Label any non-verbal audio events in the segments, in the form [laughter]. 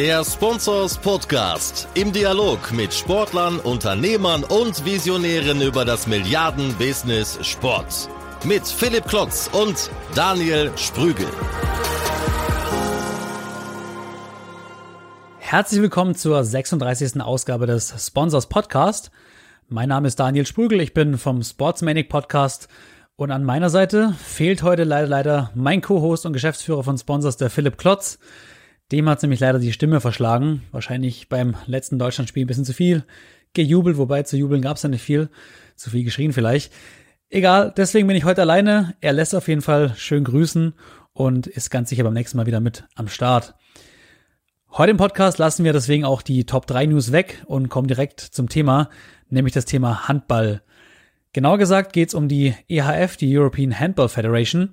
Der Sponsors Podcast im Dialog mit Sportlern, Unternehmern und Visionären über das Milliarden-Business Sport. Mit Philipp Klotz und Daniel Sprügel. Herzlich willkommen zur 36. Ausgabe des Sponsors Podcast. Mein Name ist Daniel Sprügel, ich bin vom Sportsmanic Podcast und an meiner Seite fehlt heute leider leider mein Co-Host und Geschäftsführer von Sponsors, der Philipp Klotz. Dem hat nämlich leider die Stimme verschlagen. Wahrscheinlich beim letzten Deutschlandspiel ein bisschen zu viel gejubelt, wobei zu jubeln gab es ja nicht viel. Zu viel geschrien vielleicht. Egal, deswegen bin ich heute alleine. Er lässt auf jeden Fall schön grüßen und ist ganz sicher beim nächsten Mal wieder mit am Start. Heute im Podcast lassen wir deswegen auch die Top 3 News weg und kommen direkt zum Thema, nämlich das Thema Handball. Genauer gesagt geht es um die EHF, die European Handball Federation.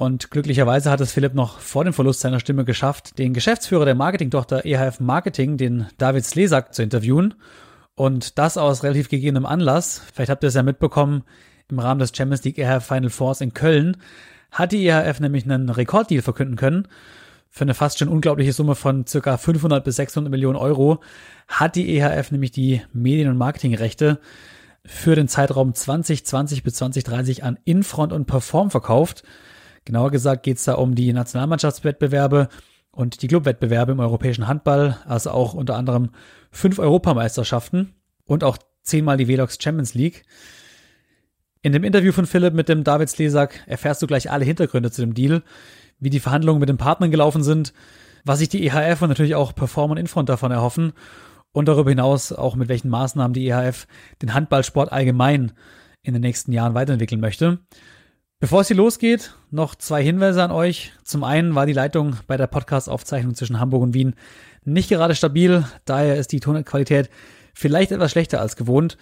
Und glücklicherweise hat es Philipp noch vor dem Verlust seiner Stimme geschafft, den Geschäftsführer der Marketingtochter EHF Marketing, den David Slesak, zu interviewen. Und das aus relativ gegebenem Anlass. Vielleicht habt ihr es ja mitbekommen, im Rahmen des Champions League EHF Final Fours in Köln hat die EHF nämlich einen Rekorddeal verkünden können. Für eine fast schon unglaubliche Summe von circa 500 bis 600 Millionen Euro hat die EHF nämlich die Medien- und Marketingrechte für den Zeitraum 2020 bis 2030 an Infront und Perform verkauft. Genauer gesagt geht es da um die Nationalmannschaftswettbewerbe und die Clubwettbewerbe im europäischen Handball, also auch unter anderem fünf Europameisterschaften und auch zehnmal die Velox Champions League. In dem Interview von Philipp mit dem David Slesak erfährst du gleich alle Hintergründe zu dem Deal, wie die Verhandlungen mit den Partnern gelaufen sind, was sich die EHF und natürlich auch Perform und Infront davon erhoffen und darüber hinaus auch mit welchen Maßnahmen die EHF den Handballsport allgemein in den nächsten Jahren weiterentwickeln möchte. Bevor es hier losgeht, noch zwei Hinweise an euch. Zum einen war die Leitung bei der Podcast-Aufzeichnung zwischen Hamburg und Wien nicht gerade stabil, daher ist die Tonqualität vielleicht etwas schlechter als gewohnt.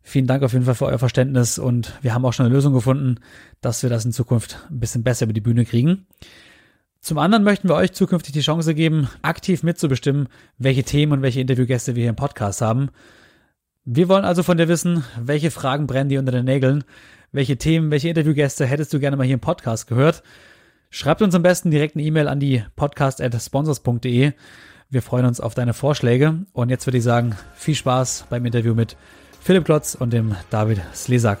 Vielen Dank auf jeden Fall für euer Verständnis und wir haben auch schon eine Lösung gefunden, dass wir das in Zukunft ein bisschen besser über die Bühne kriegen. Zum anderen möchten wir euch zukünftig die Chance geben, aktiv mitzubestimmen, welche Themen und welche Interviewgäste wir hier im Podcast haben. Wir wollen also von dir wissen, welche Fragen brennen dir unter den Nägeln, welche Themen, welche Interviewgäste hättest du gerne mal hier im Podcast gehört? Schreibt uns am besten direkt eine E-Mail an die podcast.sponsors.de. Wir freuen uns auf deine Vorschläge. Und jetzt würde ich sagen, viel Spaß beim Interview mit Philipp Klotz und dem David Slesak.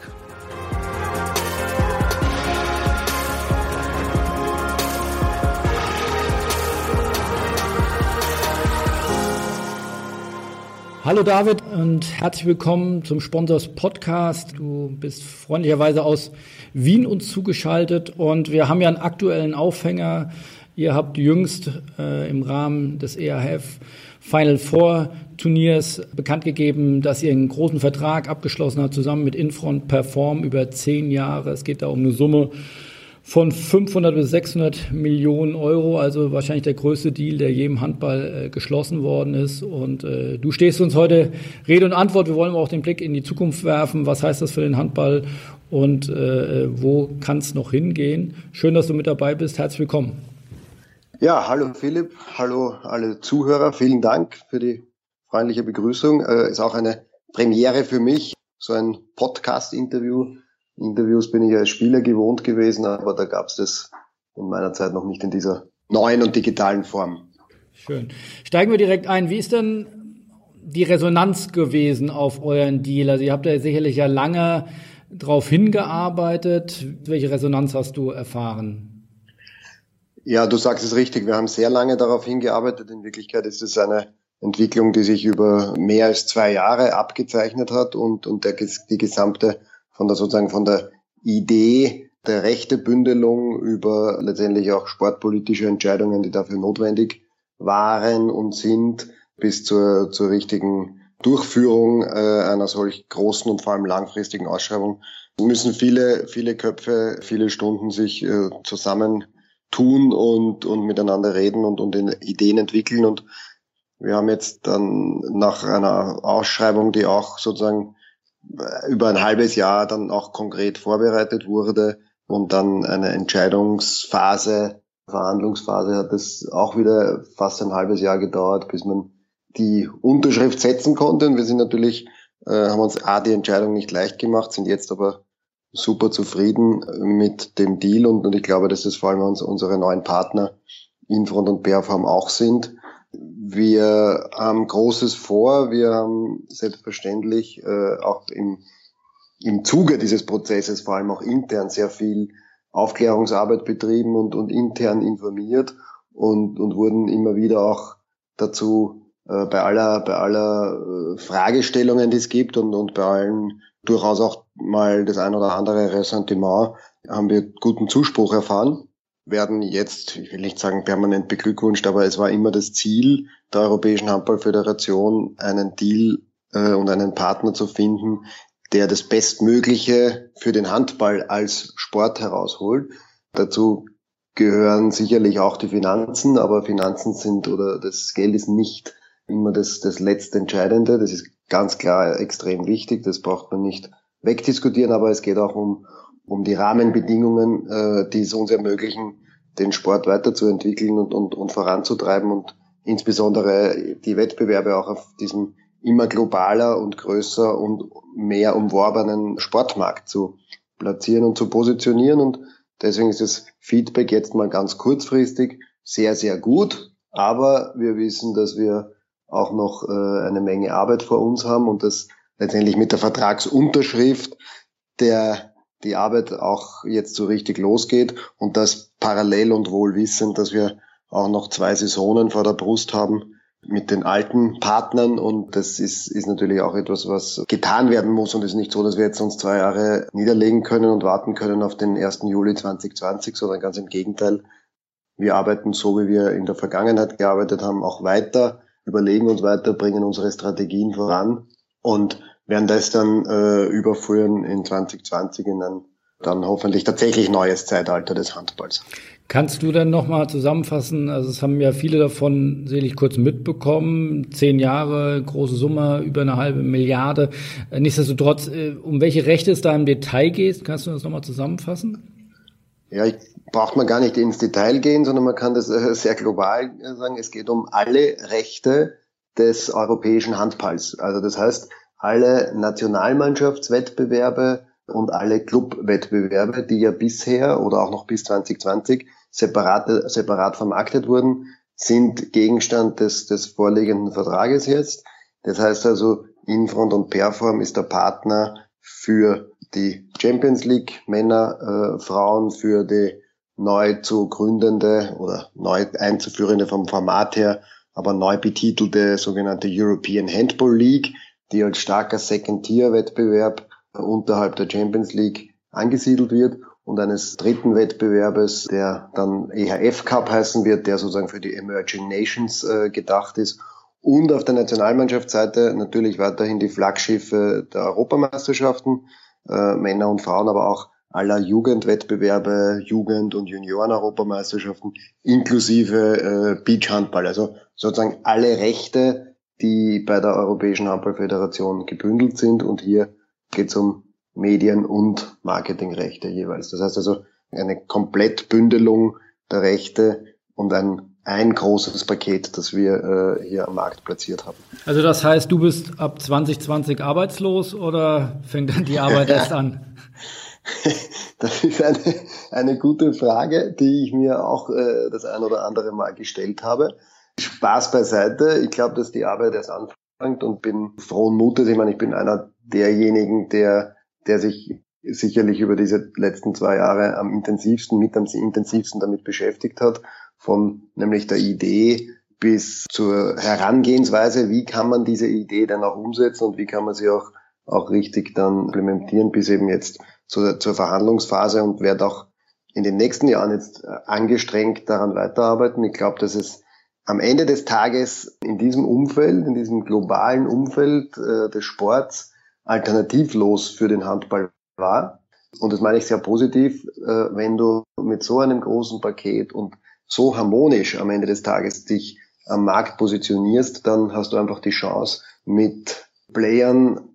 Hallo David und herzlich willkommen zum Sponsors Podcast. Du bist freundlicherweise aus Wien uns zugeschaltet und wir haben ja einen aktuellen Aufhänger. Ihr habt jüngst äh, im Rahmen des EAF Final Four Turniers bekannt gegeben, dass ihr einen großen Vertrag abgeschlossen habt zusammen mit Infront Perform über zehn Jahre. Es geht da um eine Summe von 500 bis 600 Millionen Euro, also wahrscheinlich der größte Deal, der je im Handball äh, geschlossen worden ist. Und äh, du stehst uns heute Rede und Antwort. Wir wollen auch den Blick in die Zukunft werfen. Was heißt das für den Handball und äh, wo kann es noch hingehen? Schön, dass du mit dabei bist. Herzlich willkommen. Ja, hallo Philipp, hallo alle Zuhörer. Vielen Dank für die freundliche Begrüßung. Äh, ist auch eine Premiere für mich, so ein Podcast-Interview Interviews bin ich als Spieler gewohnt gewesen, aber da gab es das in meiner Zeit noch nicht in dieser neuen und digitalen Form. Schön. Steigen wir direkt ein. Wie ist denn die Resonanz gewesen auf euren Deal? Also ihr habt ja sicherlich ja lange darauf hingearbeitet. Welche Resonanz hast du erfahren? Ja, du sagst es richtig. Wir haben sehr lange darauf hingearbeitet. In Wirklichkeit ist es eine Entwicklung, die sich über mehr als zwei Jahre abgezeichnet hat und, und der, die gesamte von der sozusagen von der Idee der Rechtebündelung über letztendlich auch sportpolitische Entscheidungen, die dafür notwendig waren und sind, bis zur, zur richtigen Durchführung äh, einer solch großen und vor allem langfristigen Ausschreibung müssen viele, viele Köpfe, viele Stunden sich äh, zusammen tun und, und miteinander reden und, und Ideen entwickeln. Und wir haben jetzt dann nach einer Ausschreibung, die auch sozusagen über ein halbes Jahr dann auch konkret vorbereitet wurde und dann eine Entscheidungsphase, Verhandlungsphase hat es auch wieder fast ein halbes Jahr gedauert, bis man die Unterschrift setzen konnte. Und wir sind natürlich, äh, haben uns A, die Entscheidung nicht leicht gemacht, sind jetzt aber super zufrieden mit dem Deal und, und ich glaube, dass das vor allem uns, unsere neuen Partner Infront und Perform auch sind. Wir haben Großes vor. Wir haben selbstverständlich äh, auch im, im Zuge dieses Prozesses vor allem auch intern sehr viel Aufklärungsarbeit betrieben und, und intern informiert und, und wurden immer wieder auch dazu äh, bei aller, bei aller äh, Fragestellungen, die es gibt und, und bei allen durchaus auch mal das ein oder andere Ressentiment, haben wir guten Zuspruch erfahren, werden jetzt, ich will nicht sagen permanent beglückwünscht, aber es war immer das Ziel der Europäischen Handballföderation, einen Deal äh, und einen Partner zu finden, der das Bestmögliche für den Handball als Sport herausholt. Dazu gehören sicherlich auch die Finanzen, aber Finanzen sind oder das Geld ist nicht immer das, das letzte Entscheidende. Das ist ganz klar extrem wichtig. Das braucht man nicht wegdiskutieren, aber es geht auch um, um die Rahmenbedingungen, äh, die es uns ermöglichen, den Sport weiterzuentwickeln und, und, und voranzutreiben und insbesondere die Wettbewerbe auch auf diesem immer globaler und größer und mehr umworbenen Sportmarkt zu platzieren und zu positionieren. Und deswegen ist das Feedback jetzt mal ganz kurzfristig sehr, sehr gut. Aber wir wissen, dass wir auch noch äh, eine Menge Arbeit vor uns haben und dass letztendlich mit der Vertragsunterschrift der die Arbeit auch jetzt so richtig losgeht und das parallel und wohl wissend, dass wir auch noch zwei Saisonen vor der Brust haben mit den alten Partnern und das ist, ist natürlich auch etwas, was getan werden muss und es ist nicht so, dass wir jetzt uns zwei Jahre niederlegen können und warten können auf den 1. Juli 2020, sondern ganz im Gegenteil. Wir arbeiten so, wie wir in der Vergangenheit gearbeitet haben, auch weiter überlegen uns weiter, bringen unsere Strategien voran und werden das dann äh, überführen in 2020 in ein dann hoffentlich tatsächlich neues Zeitalter des Handballs. Kannst du dann nochmal zusammenfassen? Also es haben ja viele davon selig kurz mitbekommen. Zehn Jahre, große Summe, über eine halbe Milliarde. Nichtsdestotrotz, äh, um welche Rechte es da im Detail geht, kannst du das nochmal zusammenfassen? Ja, ich braucht man gar nicht ins Detail gehen, sondern man kann das äh, sehr global äh, sagen. Es geht um alle Rechte des europäischen Handballs. Also das heißt, alle Nationalmannschaftswettbewerbe und alle Clubwettbewerbe, die ja bisher oder auch noch bis 2020 separat, separat vermarktet wurden, sind Gegenstand des, des vorliegenden Vertrages jetzt. Das heißt also, Infront und Perform ist der Partner für die Champions League Männer, äh, Frauen, für die neu zu gründende oder neu einzuführende vom Format her, aber neu betitelte sogenannte European Handball League, die als starker Second-Tier-Wettbewerb unterhalb der Champions League angesiedelt wird und eines dritten Wettbewerbes, der dann EHF Cup heißen wird, der sozusagen für die Emerging Nations äh, gedacht ist. Und auf der Nationalmannschaftsseite natürlich weiterhin die Flaggschiffe der Europameisterschaften, äh, Männer und Frauen, aber auch aller Jugendwettbewerbe, Jugend- und Junioren-Europameisterschaften inklusive äh, Beachhandball. Also sozusagen alle Rechte, die bei der Europäischen Handballföderation gebündelt sind. Und hier geht es um Medien- und Marketingrechte jeweils. Das heißt also eine Komplettbündelung der Rechte und ein, ein großes Paket, das wir äh, hier am Markt platziert haben. Also das heißt, du bist ab 2020 arbeitslos oder fängt dann die Arbeit [laughs] erst an? [laughs] Das ist eine, eine gute Frage, die ich mir auch äh, das ein oder andere Mal gestellt habe. Spaß beiseite. Ich glaube, dass die Arbeit erst anfängt und bin frohen Mutes. Ich meine, ich bin einer derjenigen, der, der sich sicherlich über diese letzten zwei Jahre am intensivsten, mit am intensivsten damit beschäftigt hat. Von nämlich der Idee bis zur Herangehensweise, wie kann man diese Idee dann auch umsetzen und wie kann man sie auch, auch richtig dann implementieren, bis eben jetzt zur, zur Verhandlungsphase und werde auch in den nächsten Jahren jetzt äh, angestrengt daran weiterarbeiten. Ich glaube, dass es am Ende des Tages in diesem Umfeld, in diesem globalen Umfeld äh, des Sports alternativlos für den Handball war. Und das meine ich sehr positiv, äh, wenn du mit so einem großen Paket und so harmonisch am Ende des Tages dich am Markt positionierst, dann hast du einfach die Chance, mit Playern,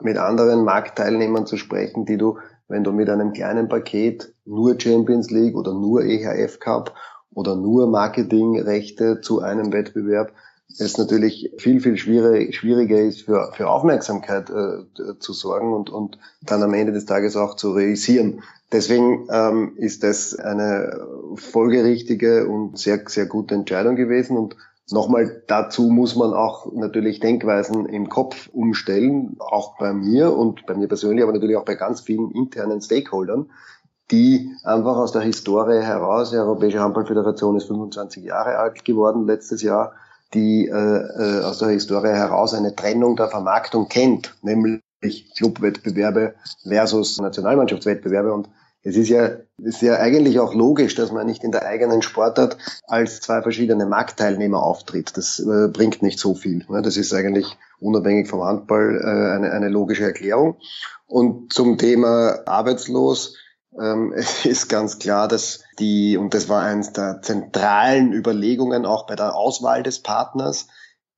mit anderen Marktteilnehmern zu sprechen, die du wenn du mit einem kleinen Paket nur Champions League oder nur EHF Cup oder nur Marketingrechte zu einem Wettbewerb es natürlich viel, viel schwierig, schwieriger ist, für, für Aufmerksamkeit äh, zu sorgen und, und dann am Ende des Tages auch zu realisieren. Deswegen ähm, ist das eine folgerichtige und sehr, sehr gute Entscheidung gewesen und Nochmal dazu muss man auch natürlich Denkweisen im Kopf umstellen, auch bei mir und bei mir persönlich, aber natürlich auch bei ganz vielen internen Stakeholdern, die einfach aus der Historie heraus, die Europäische Handballföderation ist 25 Jahre alt geworden letztes Jahr, die äh, äh, aus der Historie heraus eine Trennung der Vermarktung kennt, nämlich Clubwettbewerbe versus Nationalmannschaftswettbewerbe und es ist ja, ist ja eigentlich auch logisch, dass man nicht in der eigenen Sportart als zwei verschiedene Marktteilnehmer auftritt. Das äh, bringt nicht so viel. Ne? Das ist eigentlich unabhängig vom Handball äh, eine, eine logische Erklärung. Und zum Thema arbeitslos, ähm, es [laughs] ist ganz klar, dass die, und das war eines der zentralen Überlegungen auch bei der Auswahl des Partners,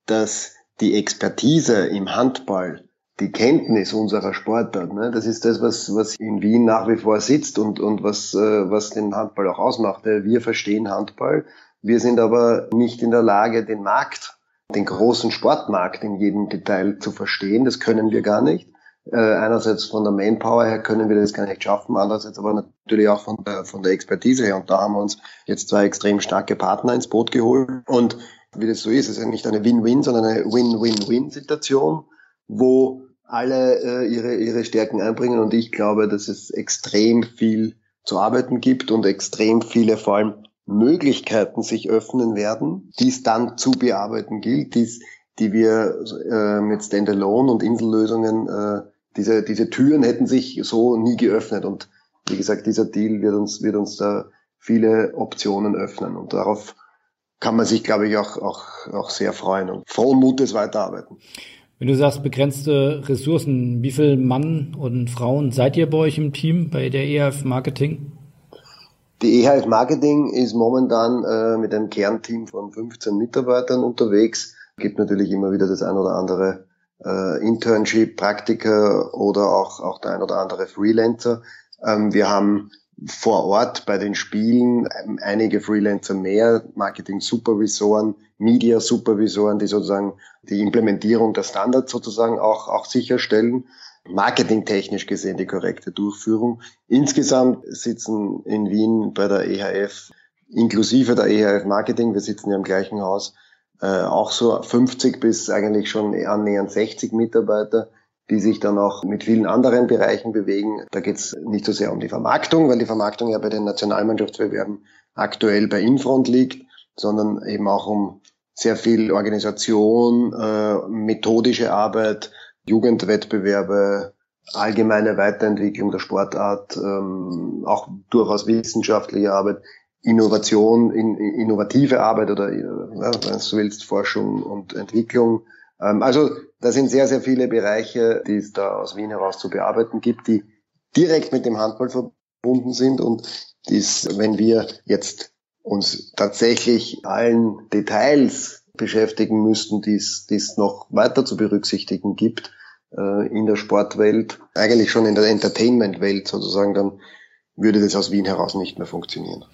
dass die Expertise im Handball die Kenntnis unserer Sportart. Ne? Das ist das, was, was in Wien nach wie vor sitzt und, und was, äh, was den Handball auch ausmacht. Wir verstehen Handball. Wir sind aber nicht in der Lage, den Markt, den großen Sportmarkt in jedem Detail zu verstehen. Das können wir gar nicht. Äh, einerseits von der Manpower her können wir das gar nicht schaffen, andererseits aber natürlich auch von der, von der Expertise her. Und da haben wir uns jetzt zwei extrem starke Partner ins Boot geholt. Und wie das so ist, ist ja nicht eine Win-Win, sondern eine Win-Win-Win-Situation wo alle äh, ihre, ihre Stärken einbringen. Und ich glaube, dass es extrem viel zu arbeiten gibt und extrem viele vor allem Möglichkeiten sich öffnen werden, die es dann zu bearbeiten gilt, die's, die wir äh, mit Standalone und Insellösungen, äh, diese, diese Türen hätten sich so nie geöffnet. Und wie gesagt, dieser Deal wird uns, wird uns da viele Optionen öffnen. Und darauf kann man sich, glaube ich, auch, auch, auch sehr freuen und frohen Mutes weiterarbeiten. Wenn du sagst begrenzte Ressourcen, wie viel Mann und Frauen seid ihr bei euch im Team bei der EHF Marketing? Die EHF Marketing ist momentan äh, mit einem Kernteam von 15 Mitarbeitern unterwegs. Gibt natürlich immer wieder das ein oder andere äh, Internship, Praktiker oder auch, auch der ein oder andere Freelancer. Ähm, wir haben vor Ort bei den Spielen einige Freelancer mehr, Marketing-Supervisoren, Media-Supervisoren, die sozusagen die Implementierung der Standards sozusagen auch, auch sicherstellen. Marketingtechnisch gesehen die korrekte Durchführung. Insgesamt sitzen in Wien bei der EHF, inklusive der EHF Marketing, wir sitzen ja im gleichen Haus, äh, auch so 50 bis eigentlich schon annähernd 60 Mitarbeiter die sich dann auch mit vielen anderen Bereichen bewegen. Da geht es nicht so sehr um die Vermarktung, weil die Vermarktung ja bei den Nationalmannschaftsbewerben aktuell bei Infront liegt, sondern eben auch um sehr viel Organisation, äh, methodische Arbeit, Jugendwettbewerbe, allgemeine Weiterentwicklung der Sportart, ähm, auch durchaus wissenschaftliche Arbeit, Innovation, in, innovative Arbeit oder, äh, wenn du willst, Forschung und Entwicklung. Ähm, also da sind sehr, sehr viele Bereiche, die es da aus Wien heraus zu bearbeiten gibt, die direkt mit dem Handball verbunden sind und dies, wenn wir jetzt uns tatsächlich allen Details beschäftigen müssten, die es noch weiter zu berücksichtigen gibt äh, in der Sportwelt, eigentlich schon in der Entertainment-Welt sozusagen, dann würde das aus Wien heraus nicht mehr funktionieren.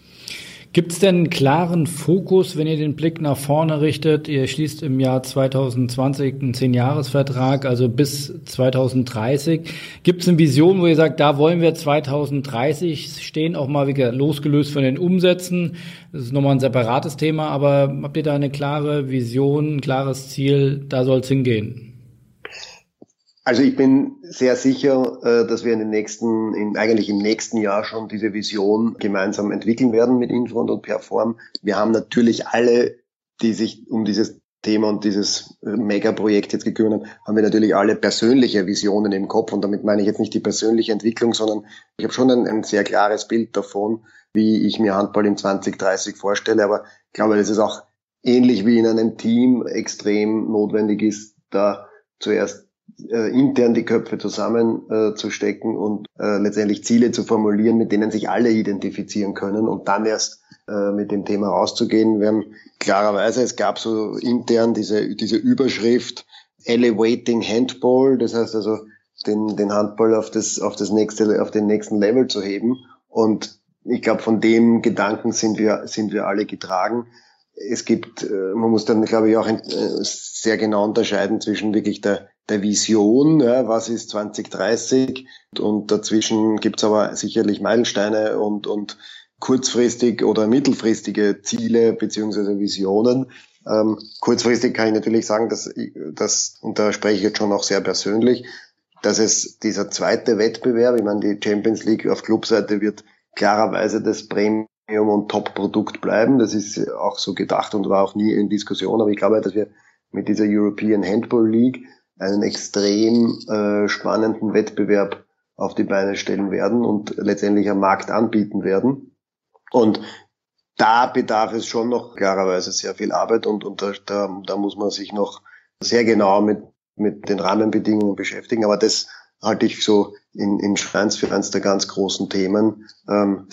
Gibt es denn einen klaren Fokus, wenn ihr den Blick nach vorne richtet? Ihr schließt im Jahr 2020 einen Zehn-Jahres-Vertrag, also bis 2030. Gibt es eine Vision, wo ihr sagt, da wollen wir 2030 stehen, auch mal wieder losgelöst von den Umsätzen? Das ist nochmal ein separates Thema, aber habt ihr da eine klare Vision, ein klares Ziel, da soll es hingehen? Also ich bin sehr sicher, äh, dass wir in den nächsten, in, eigentlich im nächsten Jahr schon diese Vision gemeinsam entwickeln werden mit Infront und Perform. Wir haben natürlich alle, die sich um dieses Thema und dieses Megaprojekt jetzt gekümmert haben, haben wir natürlich alle persönliche Visionen im Kopf. Und damit meine ich jetzt nicht die persönliche Entwicklung, sondern ich habe schon ein, ein sehr klares Bild davon, wie ich mir Handball in 2030 vorstelle. Aber ich glaube, dass es auch ähnlich wie in einem Team extrem notwendig ist, da zuerst äh, intern die Köpfe zusammenzustecken äh, und äh, letztendlich Ziele zu formulieren, mit denen sich alle identifizieren können und dann erst äh, mit dem Thema rauszugehen. Wir haben klarerweise, es gab so intern diese, diese Überschrift Elevating Handball, das heißt also den, den Handball auf das, auf das nächste, auf den nächsten Level zu heben. Und ich glaube, von dem Gedanken sind wir, sind wir alle getragen. Es gibt, äh, man muss dann, glaube ich, auch äh, sehr genau unterscheiden zwischen wirklich der, der Vision, ja, was ist 2030 und dazwischen gibt's aber sicherlich Meilensteine und, und kurzfristig oder mittelfristige Ziele beziehungsweise Visionen. Ähm, kurzfristig kann ich natürlich sagen, dass, dass, und da spreche ich jetzt schon auch sehr persönlich, dass es dieser zweite Wettbewerb, ich meine, die Champions League auf Clubseite wird klarerweise das Premium und Top-Produkt bleiben. Das ist auch so gedacht und war auch nie in Diskussion. Aber ich glaube, dass wir mit dieser European Handball League einen extrem äh, spannenden Wettbewerb auf die Beine stellen werden und letztendlich am Markt anbieten werden. Und da bedarf es schon noch klarerweise sehr viel Arbeit und, und da, da, muss man sich noch sehr genau mit, mit den Rahmenbedingungen beschäftigen. Aber das halte ich so in, in Schreins für eines der ganz großen Themen. Ähm,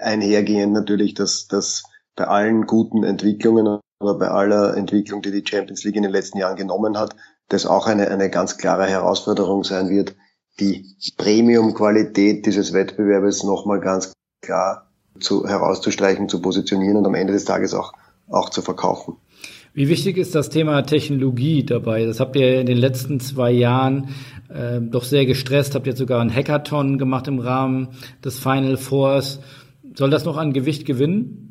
einhergehend natürlich, dass, dass bei allen guten Entwicklungen, aber bei aller Entwicklung, die die Champions League in den letzten Jahren genommen hat, das auch eine, eine ganz klare Herausforderung sein wird, die Premium-Qualität dieses Wettbewerbes nochmal ganz klar zu, herauszustreichen, zu positionieren und am Ende des Tages auch, auch zu verkaufen. Wie wichtig ist das Thema Technologie dabei? Das habt ihr in den letzten zwei Jahren äh, doch sehr gestresst, habt jetzt sogar einen Hackathon gemacht im Rahmen des Final Fours. Soll das noch an Gewicht gewinnen?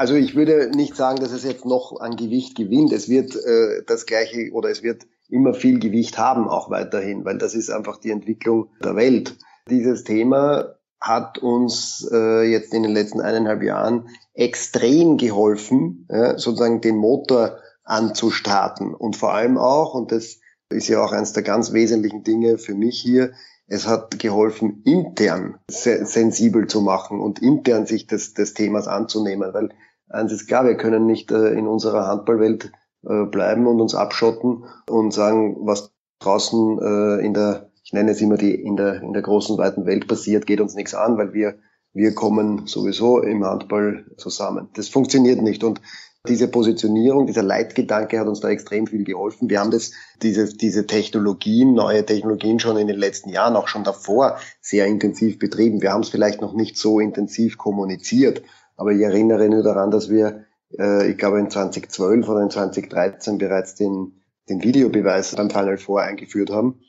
Also ich würde nicht sagen, dass es jetzt noch an Gewicht gewinnt. Es wird äh, das gleiche oder es wird immer viel Gewicht haben, auch weiterhin, weil das ist einfach die Entwicklung der Welt. Dieses Thema hat uns äh, jetzt in den letzten eineinhalb Jahren extrem geholfen, ja, sozusagen den Motor anzustarten und vor allem auch, und das ist ja auch eines der ganz wesentlichen Dinge für mich hier, es hat geholfen, intern sensibel zu machen und intern sich des, des Themas anzunehmen, weil eins ist klar, wir können nicht äh, in unserer Handballwelt äh, bleiben und uns abschotten und sagen, was draußen äh, in der ich nenne es immer die, in der, in der großen, weiten Welt passiert, geht uns nichts an, weil wir, wir kommen sowieso im Handball zusammen. Das funktioniert nicht. Und diese Positionierung, dieser Leitgedanke hat uns da extrem viel geholfen. Wir haben das, diese, diese Technologien, neue Technologien schon in den letzten Jahren, auch schon davor sehr intensiv betrieben. Wir haben es vielleicht noch nicht so intensiv kommuniziert, aber ich erinnere nur daran, dass wir, äh, ich glaube in 2012 oder in 2013 bereits den, den Videobeweis beim Final Four eingeführt haben.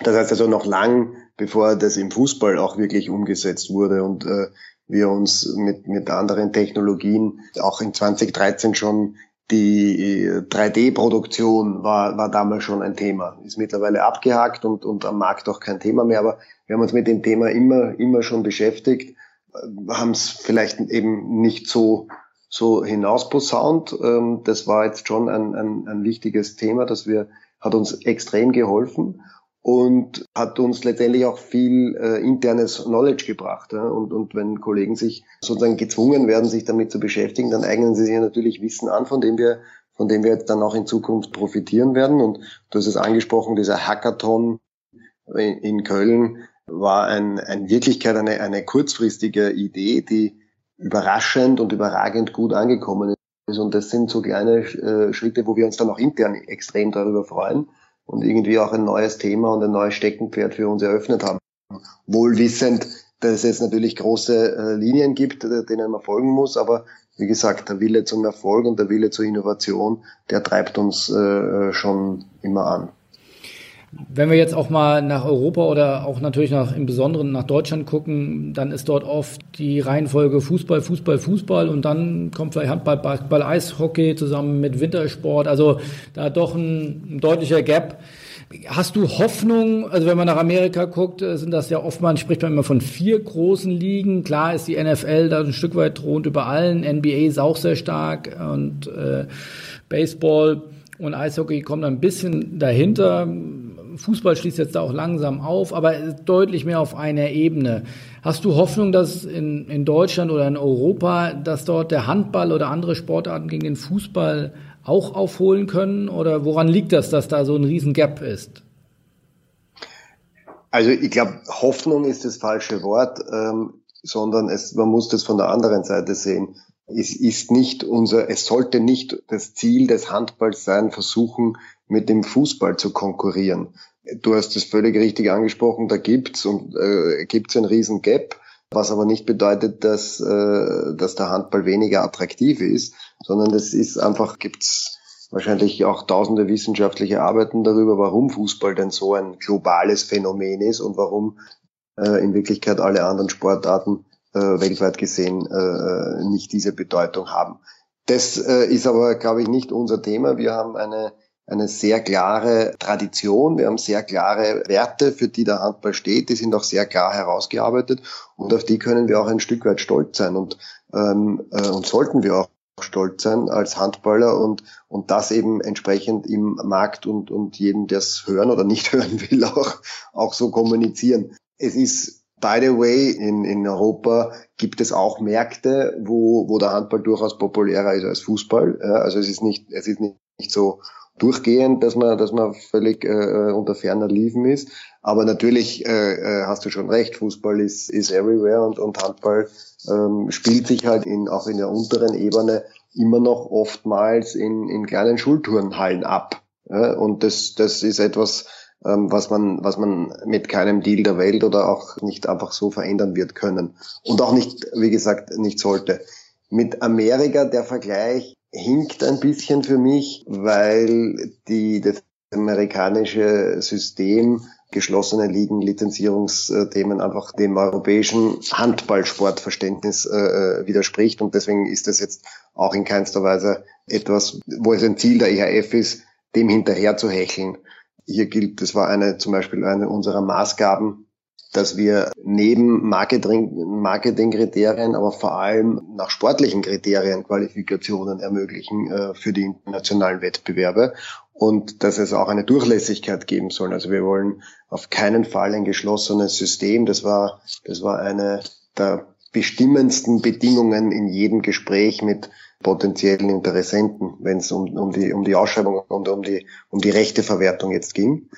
Das heißt also noch lang, bevor das im Fußball auch wirklich umgesetzt wurde und äh, wir uns mit, mit anderen Technologien auch in 2013 schon die 3D-Produktion war, war damals schon ein Thema. Ist mittlerweile abgehakt und, und am Markt auch kein Thema mehr, aber wir haben uns mit dem Thema immer, immer schon beschäftigt, haben es vielleicht eben nicht so, so hinausposaunt. Ähm, das war jetzt schon ein, ein, ein wichtiges Thema, das wir, hat uns extrem geholfen und hat uns letztendlich auch viel äh, internes Knowledge gebracht. Ja? Und, und wenn Kollegen sich sozusagen gezwungen werden, sich damit zu beschäftigen, dann eignen sie sich natürlich Wissen an, von dem wir, von dem wir jetzt dann auch in Zukunft profitieren werden. Und du hast es angesprochen, dieser Hackathon in Köln war ein, in Wirklichkeit eine, eine kurzfristige Idee, die überraschend und überragend gut angekommen ist. Und das sind so kleine äh, Schritte, wo wir uns dann auch intern extrem darüber freuen und irgendwie auch ein neues Thema und ein neues Steckenpferd für uns eröffnet haben. Wohlwissend, dass es jetzt natürlich große äh, Linien gibt, äh, denen man folgen muss, aber wie gesagt, der Wille zum Erfolg und der Wille zur Innovation, der treibt uns äh, schon immer an. Wenn wir jetzt auch mal nach Europa oder auch natürlich nach, im Besonderen nach Deutschland gucken, dann ist dort oft die Reihenfolge Fußball, Fußball, Fußball und dann kommt vielleicht Handball, Basketball, Eishockey zusammen mit Wintersport. Also da doch ein, ein deutlicher Gap. Hast du Hoffnung, also wenn man nach Amerika guckt, äh, sind das ja oftmals, spricht man immer von vier großen Ligen. Klar ist die NFL da ein Stück weit thront über allen. NBA ist auch sehr stark und äh, Baseball und Eishockey kommen ein bisschen dahinter. Fußball schließt jetzt da auch langsam auf, aber deutlich mehr auf einer Ebene. Hast du Hoffnung, dass in, in Deutschland oder in Europa, dass dort der Handball oder andere Sportarten gegen den Fußball auch aufholen können? Oder woran liegt das, dass da so ein riesen Gap ist? Also ich glaube, Hoffnung ist das falsche Wort, ähm, sondern es, man muss das von der anderen Seite sehen. Es ist nicht unser, es sollte nicht das Ziel des Handballs sein, versuchen, mit dem Fußball zu konkurrieren. Du hast es völlig richtig angesprochen, da gibt's und äh, gibt's ein riesen Gap, was aber nicht bedeutet, dass, äh, dass der Handball weniger attraktiv ist, sondern das ist einfach, gibt's wahrscheinlich auch tausende wissenschaftliche Arbeiten darüber, warum Fußball denn so ein globales Phänomen ist und warum äh, in Wirklichkeit alle anderen Sportarten äh, weltweit gesehen äh, nicht diese Bedeutung haben. Das äh, ist aber, glaube ich, nicht unser Thema. Wir haben eine, eine sehr klare Tradition, wir haben sehr klare Werte, für die der Handball steht. Die sind auch sehr klar herausgearbeitet und auf die können wir auch ein Stück weit stolz sein und, ähm, äh, und sollten wir auch stolz sein als Handballer und, und das eben entsprechend im Markt und, und jedem, der es hören oder nicht [laughs] hören will, auch, auch so kommunizieren. Es ist By the way, in, in Europa gibt es auch Märkte, wo, wo der Handball durchaus populärer ist als Fußball. Ja, also es ist nicht, es ist nicht, nicht so durchgehend, dass man, dass man völlig äh, unter ferner Liefen ist. Aber natürlich äh, äh, hast du schon recht, Fußball ist, ist everywhere und, und Handball ähm, spielt sich halt in, auch in der unteren Ebene immer noch oftmals in, in kleinen Schulturnhallen ab. Ja, und das, das ist etwas, ähm, was man, was man mit keinem Deal der Welt oder auch nicht einfach so verändern wird können. Und auch nicht, wie gesagt, nicht sollte. Mit Amerika der Vergleich hinkt ein bisschen für mich, weil die, das amerikanische System geschlossene Ligen, Lizenzierungsthemen einfach dem europäischen Handballsportverständnis äh, äh, widerspricht. Und deswegen ist das jetzt auch in keinster Weise etwas, wo es ein Ziel der EHF ist, dem hinterher zu hecheln. Hier gilt, das war eine, zum Beispiel eine unserer Maßgaben, dass wir neben Marketing, Marketingkriterien, aber vor allem nach sportlichen Kriterien Qualifikationen ermöglichen äh, für die internationalen Wettbewerbe und dass es auch eine Durchlässigkeit geben soll. Also wir wollen auf keinen Fall ein geschlossenes System. Das war, das war eine der bestimmendsten Bedingungen in jedem Gespräch mit potenziellen Interessenten, wenn es um, um, die, um die Ausschreibung und um die, um die Rechteverwertung jetzt ging.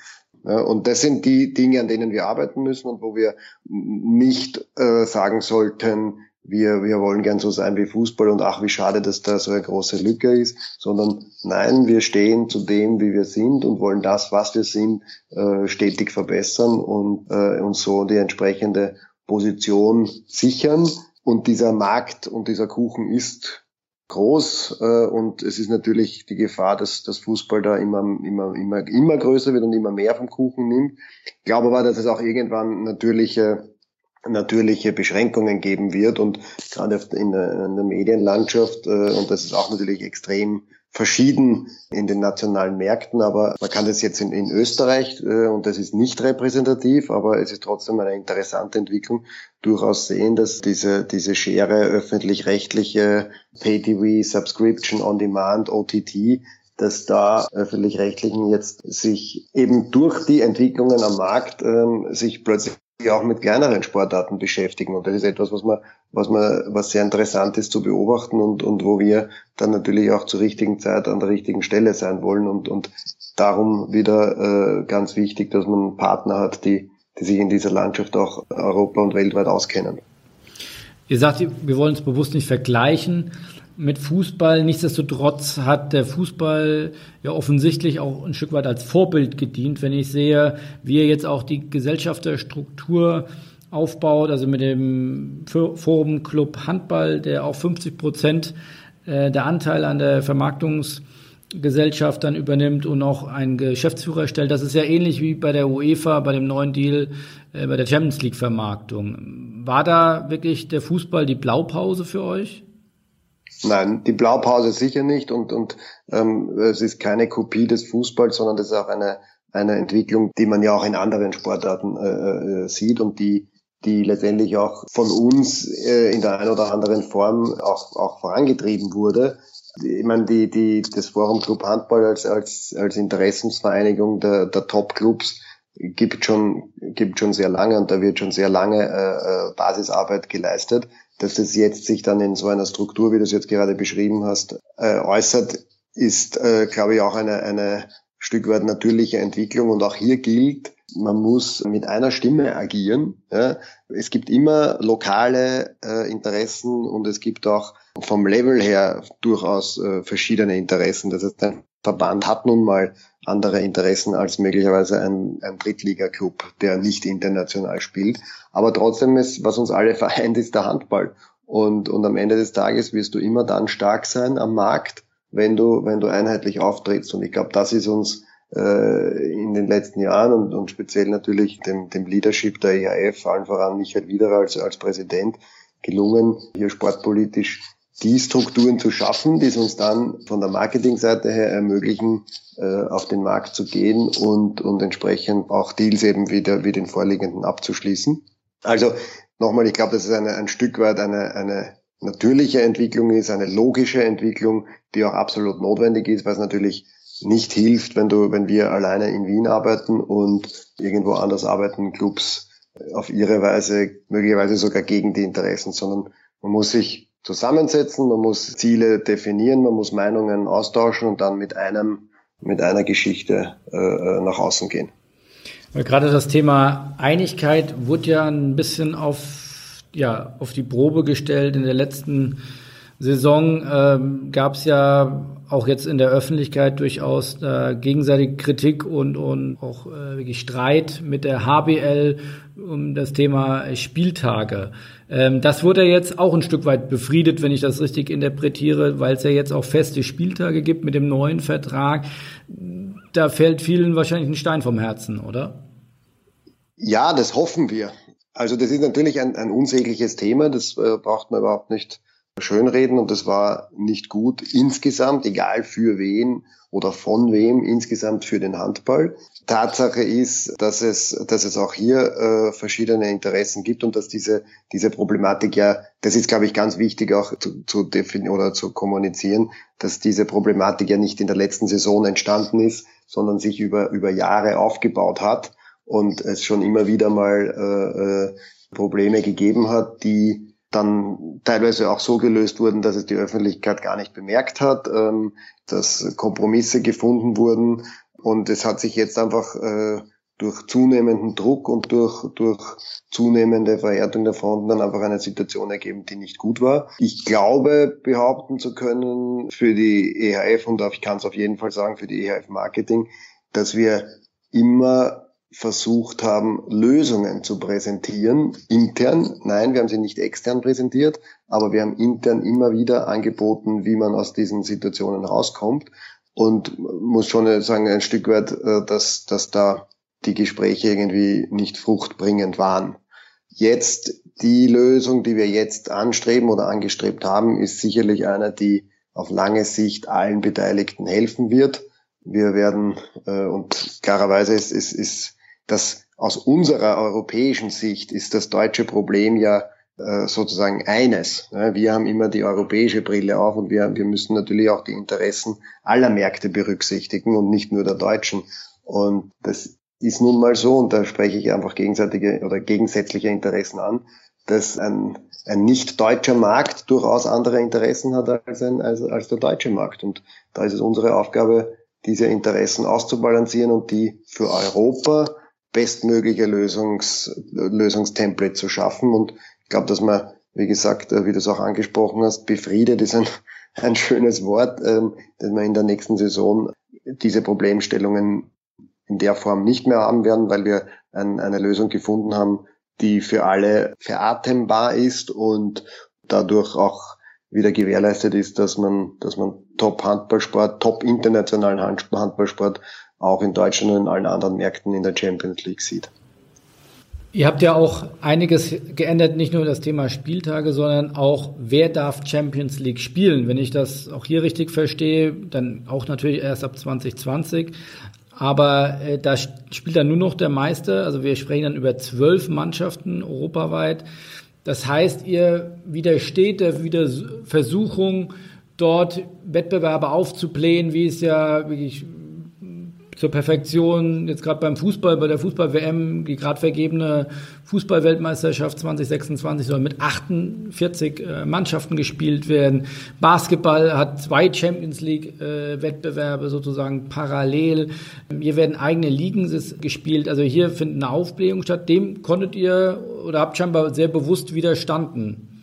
Und das sind die Dinge, an denen wir arbeiten müssen und wo wir nicht äh, sagen sollten, wir, wir wollen gern so sein wie Fußball und ach, wie schade, dass da so eine große Lücke ist, sondern nein, wir stehen zu dem, wie wir sind und wollen das, was wir sind, äh, stetig verbessern und äh, uns so die entsprechende Position sichern. Und dieser Markt und dieser Kuchen ist groß äh, und es ist natürlich die Gefahr, dass das Fußball da immer, immer, immer, immer größer wird und immer mehr vom Kuchen nimmt. Ich glaube aber, dass es auch irgendwann natürliche natürliche Beschränkungen geben wird und gerade in der, in der Medienlandschaft äh, und das ist auch natürlich extrem verschieden in den nationalen Märkten, aber man kann das jetzt in, in Österreich, äh, und das ist nicht repräsentativ, aber es ist trotzdem eine interessante Entwicklung, durchaus sehen, dass diese, diese Schere öffentlich-rechtliche Pay-TV, Subscription, On-Demand, OTT, dass da öffentlich-rechtlichen jetzt sich eben durch die Entwicklungen am Markt ähm, sich plötzlich auch mit kleineren Sportarten beschäftigen. Und das ist etwas, was man, was man, was sehr interessant ist zu beobachten und, und wo wir dann natürlich auch zur richtigen Zeit an der richtigen Stelle sein wollen und, und darum wieder äh, ganz wichtig, dass man Partner hat, die, die sich in dieser Landschaft auch Europa und weltweit auskennen. Ihr sagt, wir wollen es bewusst nicht vergleichen mit Fußball. Nichtsdestotrotz hat der Fußball ja offensichtlich auch ein Stück weit als Vorbild gedient, wenn ich sehe, wie er jetzt auch die Gesellschafterstruktur aufbaut, also mit dem Forum Club Handball, der auch 50 Prozent äh, der Anteil an der Vermarktungsgesellschaft dann übernimmt und auch einen Geschäftsführer stellt. Das ist ja ähnlich wie bei der UEFA, bei dem neuen Deal, äh, bei der Champions League Vermarktung. War da wirklich der Fußball die Blaupause für euch? Nein, die Blaupause sicher nicht und, und ähm, es ist keine Kopie des Fußballs, sondern das ist auch eine, eine Entwicklung, die man ja auch in anderen Sportarten äh, äh, sieht und die, die letztendlich auch von uns äh, in der einen oder anderen Form auch, auch vorangetrieben wurde. Ich meine, die, die, das Forum Club Handball als, als, als Interessensvereinigung der, der Top-Clubs gibt schon, gibt schon sehr lange und da wird schon sehr lange äh, äh Basisarbeit geleistet dass das jetzt sich dann in so einer Struktur, wie du es jetzt gerade beschrieben hast, äh, äußert, ist, äh, glaube ich, auch eine, eine Stück weit natürliche Entwicklung. Und auch hier gilt, man muss mit einer Stimme agieren. Ja. Es gibt immer lokale äh, Interessen und es gibt auch vom Level her durchaus äh, verschiedene Interessen. Das heißt, ein Verband hat nun mal andere Interessen als möglicherweise ein, ein Drittliga-Club, der nicht international spielt. Aber trotzdem ist, was uns alle [laughs] vereint, ist der Handball. Und, und am Ende des Tages wirst du immer dann stark sein am Markt, wenn du, wenn du einheitlich auftrittst. Und ich glaube, das ist uns äh, in den letzten Jahren und, und speziell natürlich dem, dem Leadership der EHF, allen voran Michael Wiederer als, als Präsident, gelungen, hier sportpolitisch die Strukturen zu schaffen, die es uns dann von der Marketingseite her ermöglichen, äh, auf den Markt zu gehen und, und entsprechend auch Deals eben wieder wie den vorliegenden abzuschließen. Also nochmal, ich glaube, dass es eine, ein Stück weit eine, eine natürliche Entwicklung ist, eine logische Entwicklung, die auch absolut notwendig ist, weil es natürlich nicht hilft, wenn du, wenn wir alleine in Wien arbeiten und irgendwo anders arbeiten Clubs auf ihre Weise, möglicherweise sogar gegen die Interessen, sondern man muss sich zusammensetzen, man muss Ziele definieren, man muss Meinungen austauschen und dann mit einem, mit einer Geschichte äh, äh nach außen gehen. Weil gerade das Thema Einigkeit wurde ja ein bisschen auf, ja, auf die Probe gestellt. In der letzten Saison ähm, gab es ja auch jetzt in der Öffentlichkeit durchaus äh, gegenseitige Kritik und, und auch äh, wirklich Streit mit der HBL um das Thema Spieltage. Ähm, das wurde jetzt auch ein Stück weit befriedet, wenn ich das richtig interpretiere, weil es ja jetzt auch feste Spieltage gibt mit dem neuen Vertrag. Da fällt vielen wahrscheinlich ein Stein vom Herzen, oder? Ja, das hoffen wir. Also das ist natürlich ein, ein unsägliches Thema, das äh, braucht man überhaupt nicht schönreden und das war nicht gut insgesamt, egal für wen oder von wem, insgesamt für den Handball. Tatsache ist, dass es, dass es auch hier äh, verschiedene Interessen gibt und dass diese, diese Problematik ja, das ist, glaube ich, ganz wichtig auch zu, zu definieren oder zu kommunizieren, dass diese Problematik ja nicht in der letzten Saison entstanden ist, sondern sich über, über Jahre aufgebaut hat und es schon immer wieder mal äh, äh, Probleme gegeben hat, die dann teilweise auch so gelöst wurden, dass es die Öffentlichkeit gar nicht bemerkt hat, ähm, dass Kompromisse gefunden wurden und es hat sich jetzt einfach äh, durch zunehmenden Druck und durch, durch zunehmende Verhärtung der Fronten dann einfach eine Situation ergeben, die nicht gut war. Ich glaube, behaupten zu können für die EHF und ich kann es auf jeden Fall sagen für die EHF Marketing, dass wir immer versucht haben, Lösungen zu präsentieren, intern. Nein, wir haben sie nicht extern präsentiert, aber wir haben intern immer wieder angeboten, wie man aus diesen Situationen rauskommt. Und muss schon sagen, ein Stück weit, äh, dass, dass da die Gespräche irgendwie nicht fruchtbringend waren. Jetzt die Lösung, die wir jetzt anstreben oder angestrebt haben, ist sicherlich eine, die auf lange Sicht allen Beteiligten helfen wird. Wir werden, äh, und klarerweise ist, ist, ist dass aus unserer europäischen Sicht ist das deutsche Problem ja äh, sozusagen eines. Wir haben immer die europäische Brille auf und wir, wir müssen natürlich auch die Interessen aller Märkte berücksichtigen und nicht nur der Deutschen. Und das ist nun mal so, und da spreche ich einfach gegenseitige oder gegensätzliche Interessen an, dass ein, ein nicht deutscher Markt durchaus andere Interessen hat als, ein, als, als der deutsche Markt. Und da ist es unsere Aufgabe, diese Interessen auszubalancieren und die für Europa bestmögliche Lösungs, Lösungstemplate zu schaffen. Und ich glaube, dass man, wie gesagt, äh, wie du es auch angesprochen hast, befriedet ist ein, [laughs] ein schönes Wort, ähm, dass wir in der nächsten Saison diese Problemstellungen in der Form nicht mehr haben werden, weil wir ein, eine Lösung gefunden haben, die für alle veratembar ist und dadurch auch wieder gewährleistet ist, dass man, dass man Top-Handballsport, top-internationalen Handballsport auch in Deutschland und in allen anderen Märkten in der Champions League sieht. Ihr habt ja auch einiges geändert, nicht nur das Thema Spieltage, sondern auch, wer darf Champions League spielen. Wenn ich das auch hier richtig verstehe, dann auch natürlich erst ab 2020. Aber äh, da spielt dann nur noch der Meister. Also wir sprechen dann über zwölf Mannschaften europaweit. Das heißt, ihr widersteht der Versuchung, dort Wettbewerbe aufzublähen, wie es ja wirklich zur Perfektion, jetzt gerade beim Fußball, bei der Fußball-WM, die gerade vergebene Fußball-Weltmeisterschaft 2026 soll mit 48 äh, Mannschaften gespielt werden. Basketball hat zwei Champions League-Wettbewerbe äh, sozusagen parallel. Hier werden eigene Ligen gespielt. Also hier findet eine Aufblähung statt. Dem konntet ihr oder habt scheinbar sehr bewusst widerstanden.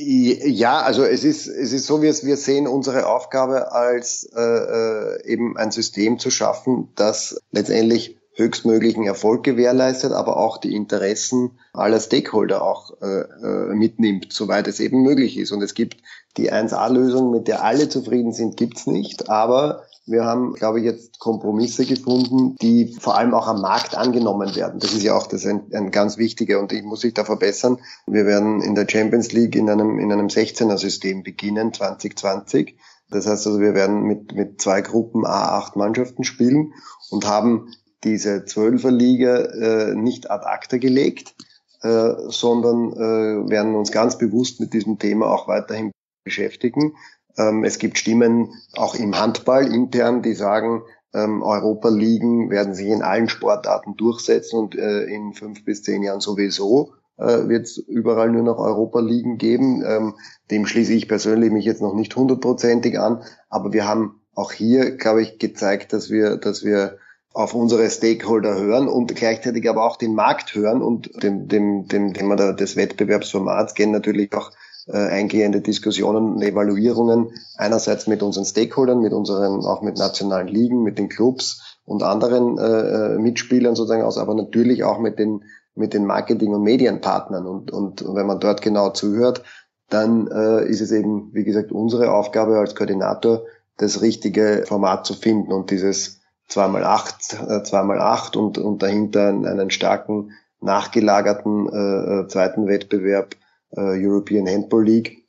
Ja, also es ist, es ist so, wie es, wir sehen unsere Aufgabe als äh, äh, eben ein System zu schaffen, das letztendlich höchstmöglichen Erfolg gewährleistet, aber auch die Interessen aller Stakeholder auch äh, äh mitnimmt, soweit es eben möglich ist. Und es gibt die 1A-Lösung, mit der alle zufrieden sind, gibt's nicht, aber wir haben, glaube ich, jetzt Kompromisse gefunden, die vor allem auch am Markt angenommen werden. Das ist ja auch das ein, ein ganz wichtiger und ich muss sich da verbessern. Wir werden in der Champions League in einem, in einem 16er-System beginnen, 2020. Das heißt also, wir werden mit, mit zwei Gruppen A8 Mannschaften spielen und haben diese Zwölferliga äh, nicht ad acta gelegt, äh, sondern äh, werden uns ganz bewusst mit diesem Thema auch weiterhin beschäftigen. Ähm, es gibt Stimmen auch im Handball intern, die sagen, ähm, Europa-Ligen werden sich in allen Sportarten durchsetzen und äh, in fünf bis zehn Jahren sowieso äh, wird es überall nur noch Europa-Ligen geben. Ähm, dem schließe ich persönlich mich jetzt noch nicht hundertprozentig an, aber wir haben auch hier, glaube ich, gezeigt, dass wir, dass wir auf unsere Stakeholder hören und gleichzeitig aber auch den Markt hören und dem, dem, dem Thema des Wettbewerbsformats gehen natürlich auch äh, eingehende Diskussionen und Evaluierungen einerseits mit unseren Stakeholdern, mit unseren, auch mit nationalen Ligen, mit den Clubs und anderen äh, äh, Mitspielern sozusagen aus, aber natürlich auch mit den mit den Marketing- und Medienpartnern. Und, und wenn man dort genau zuhört, dann äh, ist es eben, wie gesagt, unsere Aufgabe als Koordinator, das richtige Format zu finden und dieses 2x8, 2x8 äh, und, und dahinter einen starken nachgelagerten äh, äh zweiten Wettbewerb äh, European Handball League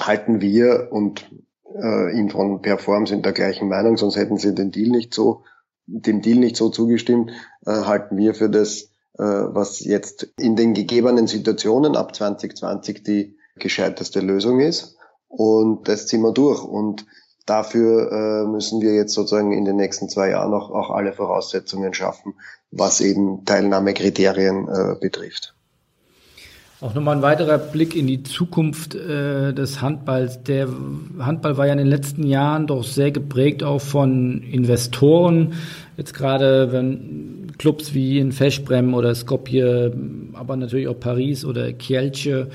halten wir und äh, ihn von Perform sind der gleichen Meinung, sonst hätten sie den Deal nicht so, dem Deal nicht so zugestimmt, äh, halten wir für das, äh, was jetzt in den gegebenen Situationen ab 2020 die gescheiteste Lösung ist. Und das ziehen wir durch. Und dafür äh, müssen wir jetzt sozusagen in den nächsten zwei Jahren auch, auch alle Voraussetzungen schaffen, was eben Teilnahmekriterien äh, betrifft. Auch nochmal ein weiterer Blick in die Zukunft äh, des Handballs. Der Handball war ja in den letzten Jahren doch sehr geprägt auch von Investoren. Jetzt gerade wenn Clubs wie in Feschbrem oder Skopje, aber natürlich auch Paris oder Kielce.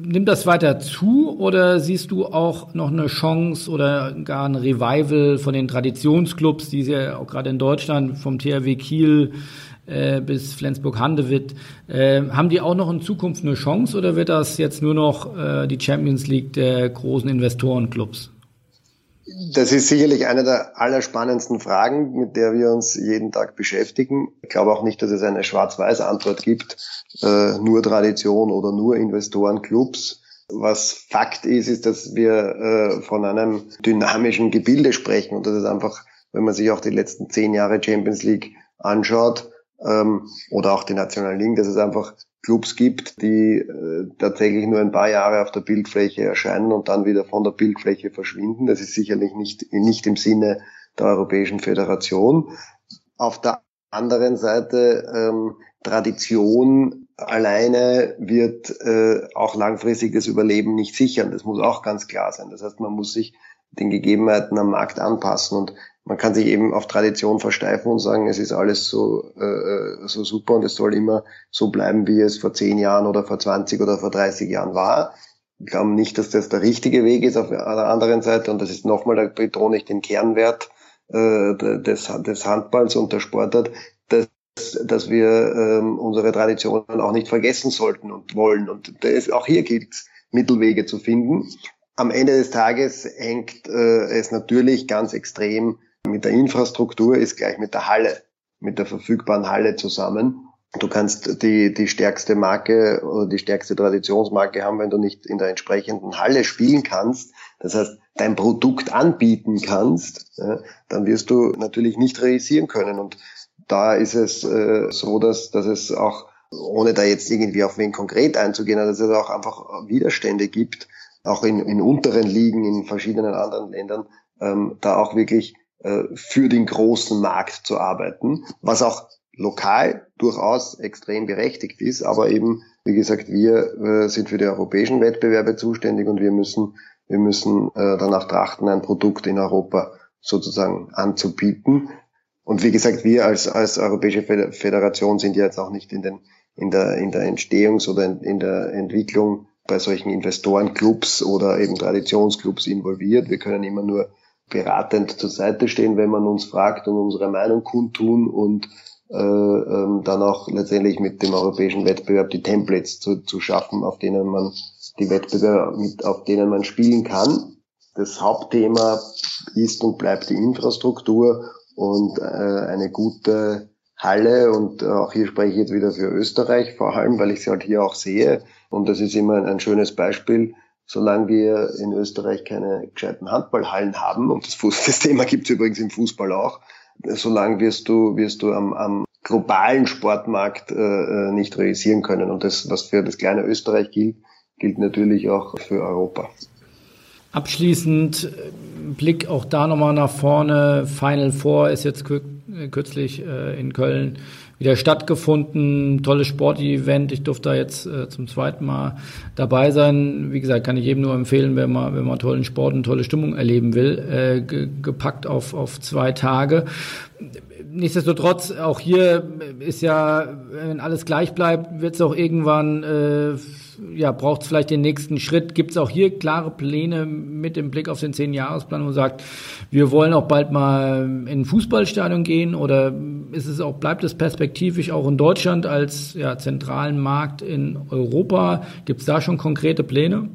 Nimmt das weiter zu oder siehst du auch noch eine Chance oder gar ein Revival von den Traditionsclubs, die ja auch gerade in Deutschland vom THW Kiel äh, bis Flensburg-Handewitt. Äh, haben die auch noch in Zukunft eine Chance oder wird das jetzt nur noch äh, die Champions League der großen Investorenclubs? Das ist sicherlich eine der allerspannendsten Fragen, mit der wir uns jeden Tag beschäftigen. Ich glaube auch nicht, dass es eine schwarz-weiß Antwort gibt, äh, nur Tradition oder nur Investorenclubs. Was Fakt ist, ist, dass wir äh, von einem dynamischen Gebilde sprechen und das ist einfach, wenn man sich auch die letzten zehn Jahre Champions League anschaut, ähm, oder auch die nationalen Ligen, dass es einfach Clubs gibt, die äh, tatsächlich nur ein paar Jahre auf der Bildfläche erscheinen und dann wieder von der Bildfläche verschwinden. Das ist sicherlich nicht, nicht im Sinne der Europäischen Föderation. Auf der anderen Seite ähm, Tradition alleine wird äh, auch langfristig das Überleben nicht sichern. Das muss auch ganz klar sein. Das heißt, man muss sich den Gegebenheiten am Markt anpassen. Und man kann sich eben auf Tradition versteifen und sagen, es ist alles so, äh, so super und es soll immer so bleiben, wie es vor zehn Jahren oder vor 20 oder vor 30 Jahren war. Ich glaube nicht, dass das der richtige Weg ist auf der anderen Seite und das ist nochmal, da betone ich den Kernwert äh, des, des Handballs und der Sportart, dass, dass wir ähm, unsere Traditionen auch nicht vergessen sollten und wollen. Und das, auch hier gilt es, Mittelwege zu finden. Am Ende des Tages hängt äh, es natürlich ganz extrem mit der Infrastruktur, ist gleich mit der Halle, mit der verfügbaren Halle zusammen. Du kannst die, die stärkste Marke oder die stärkste Traditionsmarke haben, wenn du nicht in der entsprechenden Halle spielen kannst. Das heißt, dein Produkt anbieten kannst, ja, dann wirst du natürlich nicht realisieren können. Und da ist es äh, so, dass, dass es auch, ohne da jetzt irgendwie auf wen konkret einzugehen, dass es auch einfach Widerstände gibt, auch in, in unteren Ligen in verschiedenen anderen Ländern, ähm, da auch wirklich für den großen Markt zu arbeiten, was auch lokal durchaus extrem berechtigt ist, aber eben, wie gesagt, wir äh, sind für die europäischen Wettbewerbe zuständig und wir müssen, wir müssen äh, danach trachten, ein Produkt in Europa sozusagen anzubieten. Und wie gesagt, wir als, als Europäische Föderation sind ja jetzt auch nicht in den, in der, in der Entstehungs- oder in, in der Entwicklung bei solchen Investorenclubs oder eben Traditionsclubs involviert. Wir können immer nur beratend zur Seite stehen, wenn man uns fragt und unsere Meinung kundtun und äh, ähm, dann auch letztendlich mit dem europäischen Wettbewerb die Templates zu, zu schaffen, auf denen man die Wettbewerbe, mit, auf denen man spielen kann. Das Hauptthema ist und bleibt die Infrastruktur und äh, eine gute Halle und auch hier spreche ich jetzt wieder für Österreich, vor allem, weil ich sie halt hier auch sehe und das ist immer ein schönes Beispiel, solange wir in Österreich keine gescheiten Handballhallen haben und das, Fuß, das Thema gibt es übrigens im Fußball auch, solange wirst du, wirst du am, am globalen Sportmarkt äh, äh, nicht realisieren können. Und das, was für das kleine Österreich gilt, gilt natürlich auch für Europa. Abschließend äh, Blick auch da nochmal nach vorne. Final Four ist jetzt kürzlich äh, in Köln wieder stattgefunden. Tolles Sportevent. Ich durfte da jetzt äh, zum zweiten Mal dabei sein. Wie gesagt, kann ich jedem nur empfehlen, wenn man, wenn man tollen Sport und tolle Stimmung erleben will. Äh, ge gepackt auf, auf zwei Tage. Nichtsdestotrotz, auch hier ist ja, wenn alles gleich bleibt, wird es auch irgendwann äh, ja, braucht es vielleicht den nächsten Schritt? Gibt es auch hier klare Pläne mit dem Blick auf den Zehn-Jahresplan, wo man sagt, wir wollen auch bald mal in ein Fußballstadion gehen oder ist es auch, bleibt es perspektivisch auch in Deutschland als ja, zentralen Markt in Europa? Gibt es da schon konkrete Pläne?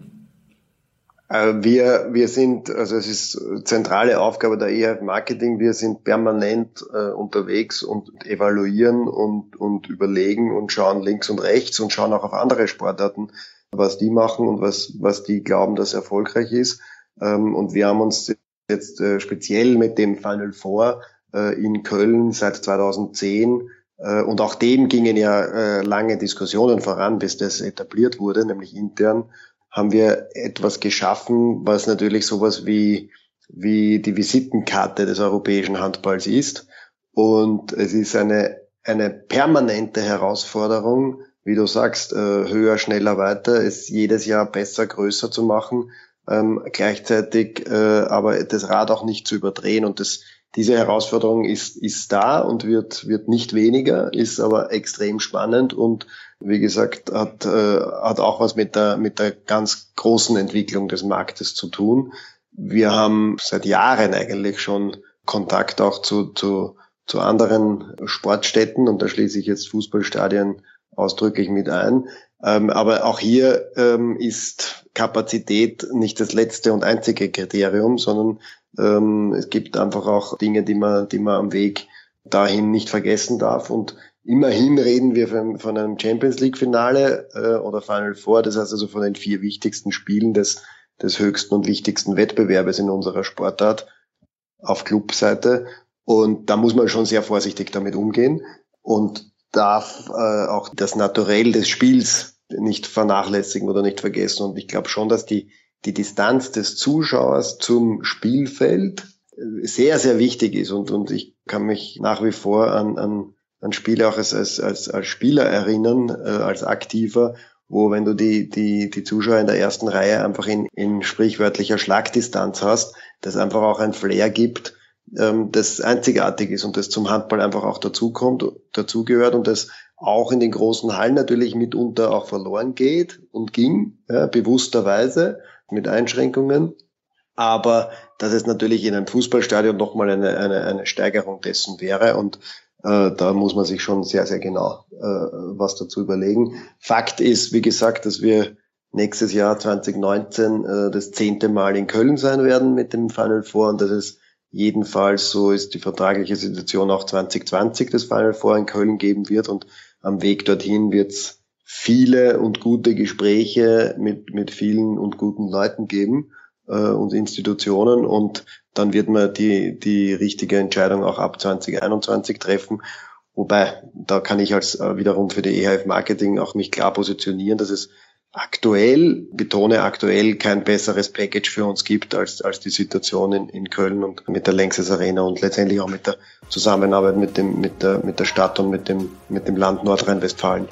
Äh, wir, wir sind, also es ist zentrale Aufgabe der EHF Marketing, wir sind permanent äh, unterwegs und evaluieren und, und überlegen und schauen links und rechts und schauen auch auf andere Sportarten, was die machen und was, was die glauben, dass erfolgreich ist. Ähm, und wir haben uns jetzt äh, speziell mit dem Final Four äh, in Köln seit 2010 äh, und auch dem gingen ja äh, lange Diskussionen voran, bis das etabliert wurde, nämlich intern haben wir etwas geschaffen, was natürlich sowas wie, wie die Visitenkarte des europäischen Handballs ist. Und es ist eine, eine permanente Herausforderung, wie du sagst, äh, höher, schneller, weiter, es jedes Jahr besser, größer zu machen, ähm, gleichzeitig äh, aber das Rad auch nicht zu überdrehen. Und das, diese Herausforderung ist, ist da und wird, wird nicht weniger, ist aber extrem spannend und wie gesagt, hat, äh, hat auch was mit der, mit der ganz großen Entwicklung des Marktes zu tun. Wir haben seit Jahren eigentlich schon Kontakt auch zu, zu, zu anderen Sportstätten und da schließe ich jetzt Fußballstadien ausdrücklich mit ein. Ähm, aber auch hier ähm, ist Kapazität nicht das letzte und einzige Kriterium, sondern ähm, es gibt einfach auch Dinge, die man, die man am Weg dahin nicht vergessen darf. Und immerhin reden wir von, einem Champions League Finale äh, oder Final Four, das heißt also von den vier wichtigsten Spielen des, des höchsten und wichtigsten Wettbewerbes in unserer Sportart auf Clubseite. Und da muss man schon sehr vorsichtig damit umgehen und darf äh, auch das Naturell des Spiels nicht vernachlässigen oder nicht vergessen. Und ich glaube schon, dass die die Distanz des Zuschauers zum Spielfeld sehr, sehr wichtig ist. Und, und ich kann mich nach wie vor an, an, an Spiele auch als, als, als, als Spieler erinnern, äh, als Aktiver, wo wenn du die, die, die Zuschauer in der ersten Reihe einfach in, in sprichwörtlicher Schlagdistanz hast, das einfach auch ein Flair gibt, ähm, das einzigartig ist und das zum Handball einfach auch dazukommt, dazugehört und das auch in den großen Hallen natürlich mitunter auch verloren geht und ging, ja, bewussterweise mit Einschränkungen. Aber dass es natürlich in einem Fußballstadion nochmal eine, eine, eine Steigerung dessen wäre und da muss man sich schon sehr, sehr genau äh, was dazu überlegen. Fakt ist, wie gesagt, dass wir nächstes Jahr 2019 äh, das zehnte Mal in Köln sein werden mit dem Final Four und das ist jedenfalls so ist die vertragliche Situation auch 2020 das Final Four in Köln geben wird und am Weg dorthin wird es viele und gute Gespräche mit, mit vielen und guten Leuten geben äh, und Institutionen und dann wird man die, die richtige Entscheidung auch ab 2021 treffen. Wobei, da kann ich als äh, wiederum für die EHF Marketing auch mich klar positionieren, dass es aktuell, betone aktuell, kein besseres Package für uns gibt als, als die Situation in, in Köln und mit der Längses Arena und letztendlich auch mit der Zusammenarbeit mit dem, mit der, mit der Stadt und mit dem, mit dem Land Nordrhein-Westfalen.